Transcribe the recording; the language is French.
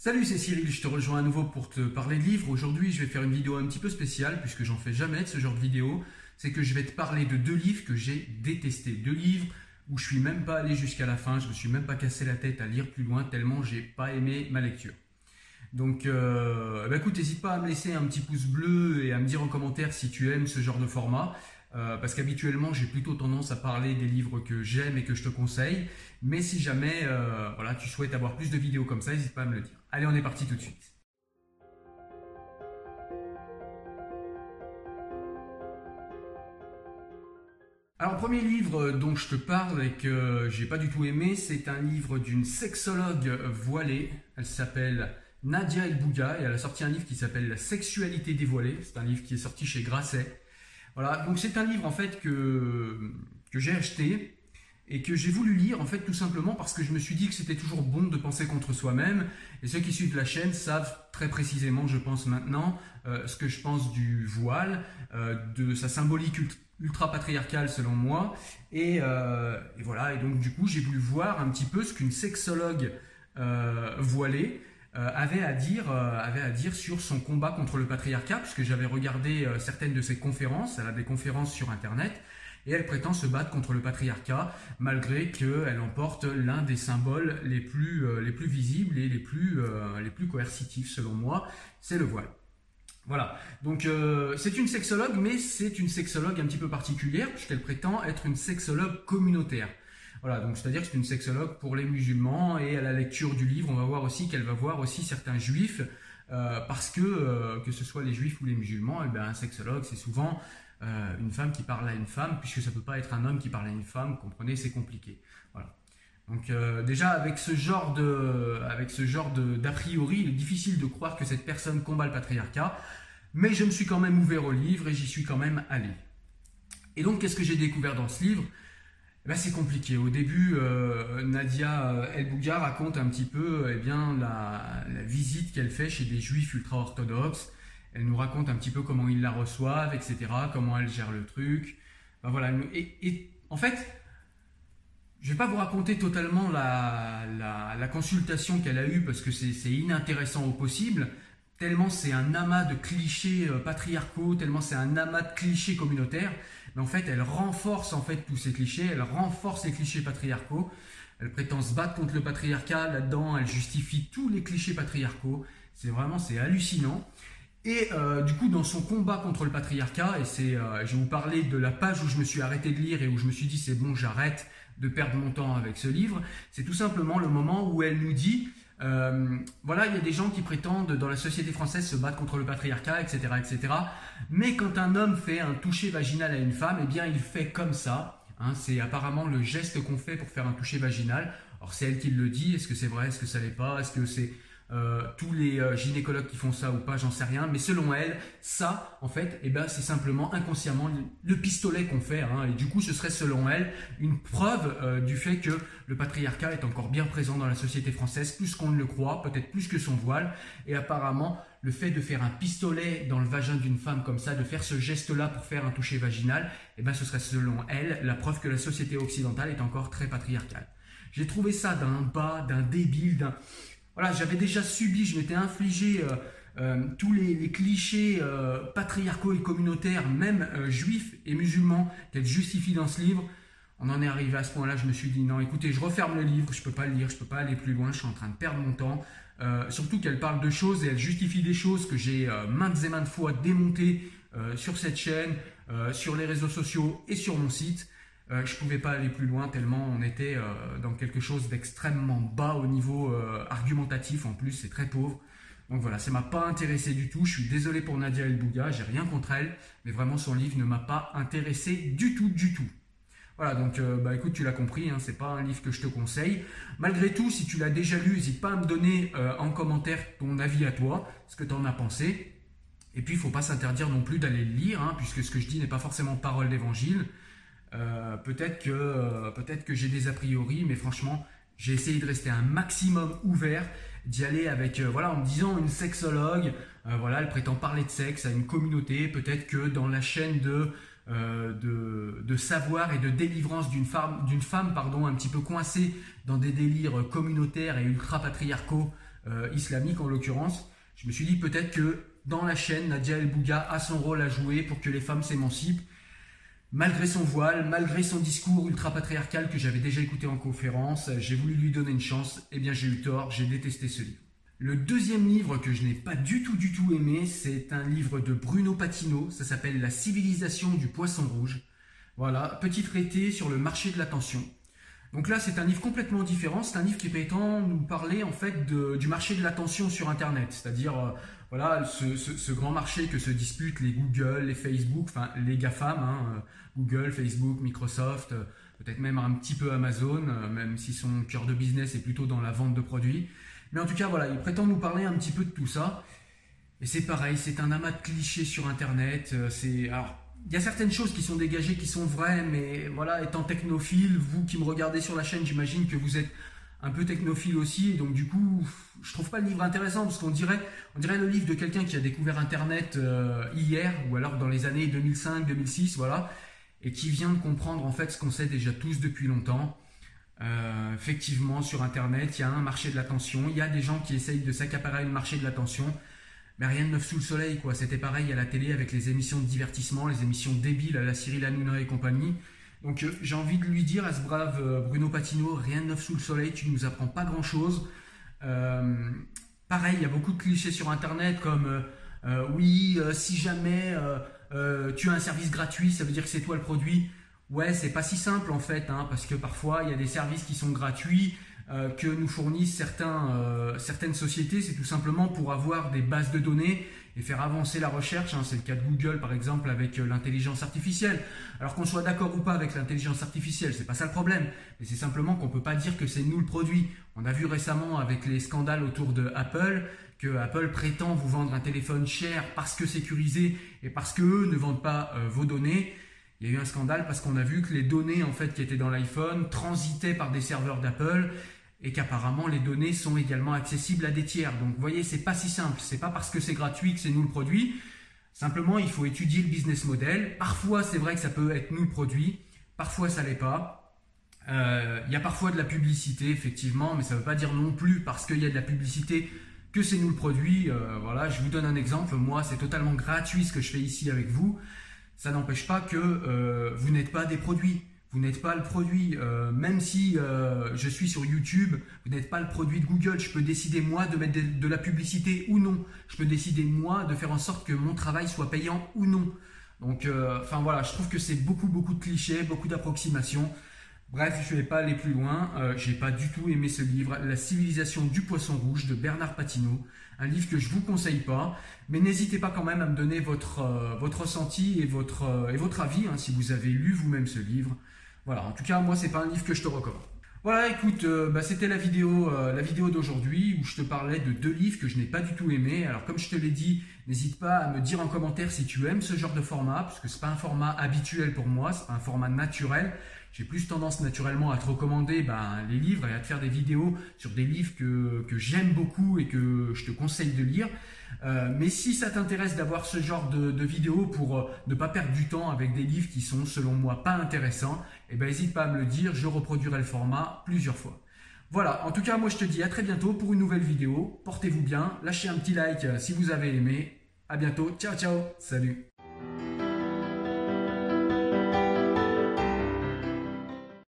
Salut, c'est Cyril, je te rejoins à nouveau pour te parler de livres. Aujourd'hui, je vais faire une vidéo un petit peu spéciale puisque j'en fais jamais de ce genre de vidéo. C'est que je vais te parler de deux livres que j'ai détestés. Deux livres où je suis même pas allé jusqu'à la fin, je me suis même pas cassé la tête à lire plus loin tellement j'ai pas aimé ma lecture. Donc, euh, bah écoute, n'hésite pas à me laisser un petit pouce bleu et à me dire en commentaire si tu aimes ce genre de format. Euh, parce qu'habituellement j'ai plutôt tendance à parler des livres que j'aime et que je te conseille. Mais si jamais euh, voilà, tu souhaites avoir plus de vidéos comme ça, n'hésite pas à me le dire. Allez, on est parti tout de suite. Alors, premier livre dont je te parle et que j'ai pas du tout aimé, c'est un livre d'une sexologue voilée. Elle s'appelle Nadia El Bouga et elle a sorti un livre qui s'appelle La sexualité dévoilée. C'est un livre qui est sorti chez Grasset. Voilà, donc c'est un livre en fait que, j'ai acheté et que j'ai voulu lire en fait tout simplement parce que je me suis dit que c'était toujours bon de penser contre soi-même. Et ceux qui suivent la chaîne savent très précisément, je pense maintenant, euh, ce que je pense du voile, euh, de sa symbolique ultra patriarcale selon moi. Euh, et, voilà et donc du coup j'ai voulu voir un petit peu ce qu'une sexologue voilée avait, à dire, euh, avait à dire sur son combat contre le patriarcat, puisque j'avais regardé euh, certaines de ses conférences, elle a des conférences sur Internet, et elle prétend se battre contre le patriarcat, malgré qu'elle emporte l'un des symboles les plus, les plus visibles et les plus, les plus coercitifs, selon moi, c'est le voile. Voilà, donc c'est une sexologue, mais c'est une sexologue un petit peu particulière, puisqu'elle prétend être une sexologue communautaire. Voilà, donc c'est-à-dire que c'est une sexologue pour les musulmans et à la lecture du livre, on va voir aussi qu'elle va voir aussi certains juifs euh, parce que euh, que ce soit les juifs ou les musulmans, eh bien, un sexologue c'est souvent euh, une femme qui parle à une femme puisque ça peut pas être un homme qui parle à une femme, comprenez, c'est compliqué. Voilà. Donc déjà avec ce genre de avec ce genre d'a priori, il est difficile de croire que cette personne combat le patriarcat, mais je me suis quand même ouvert au livre et j'y suis quand même allé. Et donc qu'est-ce que j'ai découvert dans ce livre? Ben, c'est compliqué. Au début, euh, Nadia euh, El Bouga raconte un petit peu eh bien, la, visite qu'elle fait chez des juifs ultra-orthodoxes. Elle nous raconte un petit peu comment ils la reçoivent, etc., comment elle gère le truc. Ben, voilà. Et, en fait, je ne vais pas vous raconter totalement la consultation qu'elle a eue parce que c'est inintéressant au possible, tellement c'est un amas de clichés euh, patriarcaux, tellement c'est un amas de clichés communautaires mais en fait, elle renforce en fait tous ces clichés, elle renforce les clichés patriarcaux. Elle prétend se battre contre le patriarcat là-dedans, elle justifie tous les clichés patriarcaux. C'est vraiment, c'est hallucinant. Et euh, du coup, dans son combat contre le patriarcat, et c'est, euh, je vais vous parler de la page où je me suis arrêté de lire et où je me suis dit c'est bon, j'arrête de perdre mon temps avec ce livre. C'est tout simplement le moment où elle nous dit euh, voilà, il y a des gens qui prétendent dans la société française se battre contre le patriarcat, etc., etc. Mais quand un homme fait un toucher vaginal à une femme, eh bien, il fait comme ça. Hein. c'est apparemment le geste qu'on fait pour faire un toucher vaginal. Alors, c'est elle qui le dit. Est-ce que c'est vrai? Est-ce que ça l'est pas? Est-ce que c'est euh, tous les euh, gynécologues qui font ça ou pas, j'en sais rien. Mais selon elle, ça, en fait, eh ben, c'est simplement inconsciemment le, pistolet qu'on fait. Hein. et du coup, ce serait selon elle une preuve euh, du fait que le patriarcat est encore bien présent dans la société française, plus qu'on ne le croit, peut-être plus que son voile. Et apparemment, le fait de faire un pistolet dans le vagin d'une femme comme ça, de faire ce geste-là pour faire un toucher vaginal, eh ben, ce serait selon elle la preuve que la société occidentale est encore très patriarcale. J'ai trouvé ça d'un bas, d'un débile, d'un voilà, j'avais déjà subi, je m'étais infligé euh, euh, tous les, clichés euh, patriarcaux et communautaires, même juifs et musulmans, qu'elle justifie dans ce livre. On en est arrivé à ce point-là, je me suis dit non, écoutez, je referme le livre, je ne peux pas le lire, je ne peux pas aller plus loin, je suis en train de perdre mon temps. surtout qu'elle parle de choses et elle justifie des choses que j'ai maintes et maintes fois démontées sur cette chaîne, sur les réseaux sociaux et sur mon site. Euh, je ne pouvais pas aller plus loin tellement on était euh, dans quelque chose d'extrêmement bas au niveau euh, argumentatif. En plus, c'est très pauvre. Donc voilà, ça m'a pas intéressé du tout. Je suis désolé pour Nadia El Bouga, j'ai rien contre elle, mais vraiment son livre ne m'a pas intéressé du tout, du tout. Voilà, donc bah écoute, tu l'as compris, hein, c'est pas un livre que je te conseille. Malgré tout, si tu l'as déjà lu, n'hésite pas à me donner en commentaire ton avis à toi, ce que tu en as pensé. Et puis, il faut pas s'interdire non plus d'aller le lire, hein, puisque ce que je dis n'est pas forcément parole d'évangile. Euh, peut-être que, euh, peut-être que j'ai des a priori, mais franchement, j'ai essayé de rester un maximum ouvert, d'y aller avec, euh, voilà, en me disant une sexologue, voilà, elle prétend parler de sexe à une communauté, peut-être que dans la chaîne de, de, savoir et de délivrance d'une femme, d'une femme pardon, un petit peu coincée dans des délires communautaires et ultra-patriarcaux, islamique en l'occurrence. Je me suis dit peut-être que dans la chaîne, Nadia El Bouga a son rôle à jouer pour que les femmes s'émancipent. Malgré son voile, malgré son discours ultra-patriarcal que j'avais déjà écouté en conférence, j'ai voulu lui donner une chance. Eh bien, j'ai eu tort, j'ai détesté ce livre. Le deuxième livre que je n'ai pas du tout, du tout aimé, c'est un livre de Bruno Patino. Ça s'appelle La civilisation du poisson rouge. Voilà, petit traité sur le marché de l'attention. Donc là, c'est un livre complètement différent. C'est un livre qui prétend nous parler en fait du marché de l'attention sur Internet, c'est-à-dire euh, voilà ce, grand marché que se disputent les Google, les Facebook, enfin les GAFAM, hein, euh, Google, Facebook, Microsoft, euh, peut-être même un petit peu Amazon, même si son cœur de business est plutôt dans la vente de produits. Mais en tout cas, voilà, il prétend nous parler un petit peu de tout ça. Et c'est pareil, c'est un amas de clichés sur Internet. C'est alors il y a certaines choses qui sont dégagées, qui sont vraies, mais voilà, étant technophile, vous qui me regardez sur la chaîne, j'imagine que vous êtes un peu technophile aussi, et donc du coup, je trouve pas le livre intéressant parce qu'on dirait, on dirait le livre de quelqu'un qui a découvert Internet euh, hier ou alors dans les années 2005-2006, voilà, et qui vient de comprendre en fait ce qu'on sait déjà tous depuis longtemps. Euh, effectivement, sur Internet, il y a un marché de l'attention, il y a des gens qui essayent de s'accaparer le marché de l'attention mais rien de neuf sous le soleil, quoi. C'était pareil à la télé avec les émissions de divertissement, les émissions débiles à la Cyril Hanouna et compagnie. Donc euh, j'ai envie de lui dire à ce brave euh, Bruno Patino, rien de neuf sous le soleil, tu nous apprends pas grand chose. Euh, pareil, il y a beaucoup de clichés sur internet comme oui, si jamais tu as un service gratuit, ça veut dire que c'est toi le produit. Ouais, c'est pas si simple en fait, hein, parce que parfois il y a des services qui sont gratuits euh, que nous fournissent euh, certaines sociétés, c'est tout simplement pour avoir des bases de données et faire avancer la recherche. Hein. C'est le cas de Google par exemple avec euh, l'intelligence artificielle. Alors qu'on soit d'accord ou pas avec l'intelligence artificielle, c'est pas ça le problème. Mais c'est simplement qu'on peut pas dire que c'est nous le produit. On a vu récemment avec les scandales autour de Apple que Apple prétend vous vendre un téléphone cher parce que sécurisé et parce que eux ne vendent pas vos données. Il y a eu un scandale parce qu'on a vu que les données en fait qui étaient dans l'iPhone transitaient par des serveurs d'Apple et qu'apparemment les données sont également accessibles à des tiers. Donc vous voyez, c'est pas si simple. C'est pas parce que c'est gratuit que c'est nous le produit. Simplement, il faut étudier le business model. Parfois, c'est vrai que ça peut être nous le produit. Parfois, ça l'est pas. Euh, il y a parfois de la publicité, effectivement, mais ça ne veut pas dire non plus parce qu'il y a de la publicité que c'est nous le produit. Euh, voilà, je vous donne un exemple. Moi, c'est totalement gratuit ce que je fais ici avec vous. Ça n'empêche pas que euh, vous n'êtes pas des produits. Vous n'êtes pas le produit, euh, même si euh, je suis sur YouTube, vous n'êtes pas le produit de Google. Je peux décider moi de mettre de, la publicité ou non. Je peux décider moi de faire en sorte que mon travail soit payant ou non. Donc, enfin voilà, je trouve que c'est beaucoup, beaucoup de clichés, beaucoup d'approximations. Bref, je ne vais pas aller plus loin. Je n'ai pas du tout aimé ce livre, La civilisation du poisson rouge de Bernard Patino. Un livre que je vous conseille pas, mais n'hésitez pas quand même à me donner votre, votre ressenti et votre, et votre avis hein, si vous avez lu vous-même ce livre. Voilà, en tout cas, moi, c'est pas un livre que je te recommande. Voilà, écoute, euh, bah, c'était la vidéo, euh, la vidéo d'aujourd'hui où je te parlais de deux livres que je n'ai pas du tout aimés. Alors, comme je te l'ai dit, n'hésite pas à me dire en commentaire si tu aimes ce genre de format, parce que c'est pas un format habituel pour moi, c'est pas un format naturel. J'ai plus tendance naturellement à te recommander ben, les livres et à te faire des vidéos sur des livres que, que j'aime beaucoup et que je te conseille de lire. Euh, mais si ça t'intéresse d'avoir ce genre de, de vidéos pour euh, ne pas perdre du temps avec des livres qui sont selon moi pas intéressants, eh ben n'hésite pas à me le dire, je reproduirai le format plusieurs fois. Voilà, en tout cas moi je te dis à très bientôt pour une nouvelle vidéo. Portez-vous bien, lâchez un petit like euh, si vous avez aimé. À bientôt, ciao ciao, salut